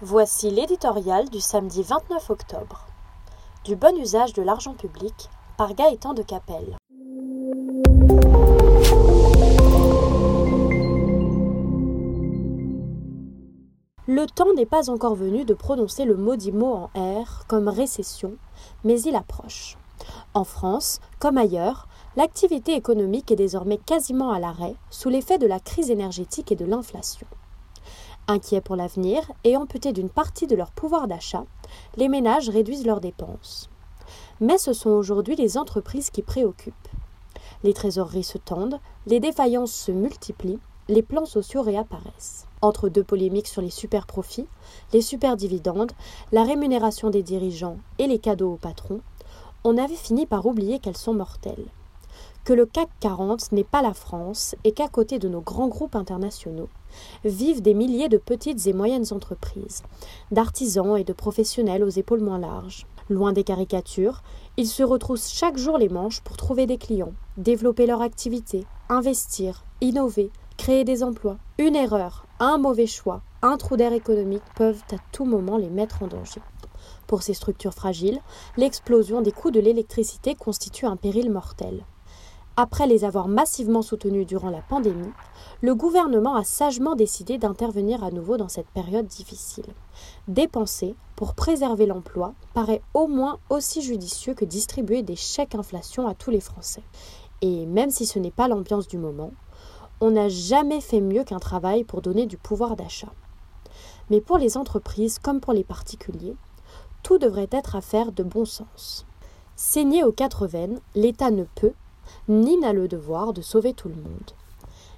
Voici l'éditorial du samedi 29 octobre. Du bon usage de l'argent public par Gaëtan de Capelle. Le temps n'est pas encore venu de prononcer le maudit mot en R comme récession, mais il approche. En France, comme ailleurs, l'activité économique est désormais quasiment à l'arrêt sous l'effet de la crise énergétique et de l'inflation. Inquiets pour l'avenir et amputés d'une partie de leur pouvoir d'achat, les ménages réduisent leurs dépenses. Mais ce sont aujourd'hui les entreprises qui préoccupent. Les trésoreries se tendent, les défaillances se multiplient, les plans sociaux réapparaissent. Entre deux polémiques sur les super profits, les super dividendes, la rémunération des dirigeants et les cadeaux aux patrons, on avait fini par oublier qu'elles sont mortelles. Que le CAC 40 n'est pas la France et qu'à côté de nos grands groupes internationaux, vivent des milliers de petites et moyennes entreprises, d'artisans et de professionnels aux épaules moins larges. Loin des caricatures, ils se retroussent chaque jour les manches pour trouver des clients, développer leur activité, investir, innover, créer des emplois. Une erreur, un mauvais choix, un trou d'air économique peuvent à tout moment les mettre en danger. Pour ces structures fragiles, l'explosion des coûts de l'électricité constitue un péril mortel. Après les avoir massivement soutenus durant la pandémie, le gouvernement a sagement décidé d'intervenir à nouveau dans cette période difficile. Dépenser pour préserver l'emploi paraît au moins aussi judicieux que distribuer des chèques inflation à tous les Français. Et même si ce n'est pas l'ambiance du moment, on n'a jamais fait mieux qu'un travail pour donner du pouvoir d'achat. Mais pour les entreprises comme pour les particuliers, tout devrait être affaire de bon sens. Saigné aux quatre veines, l'État ne peut ni n'a le devoir de sauver tout le monde.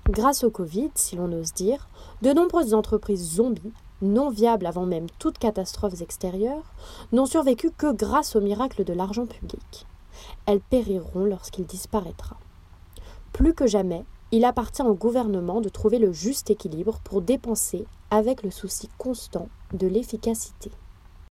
Grâce au Covid, si l'on ose dire, de nombreuses entreprises zombies, non viables avant même toute catastrophe extérieure, n'ont survécu que grâce au miracle de l'argent public. Elles périront lorsqu'il disparaîtra. Plus que jamais, il appartient au gouvernement de trouver le juste équilibre pour dépenser avec le souci constant de l'efficacité.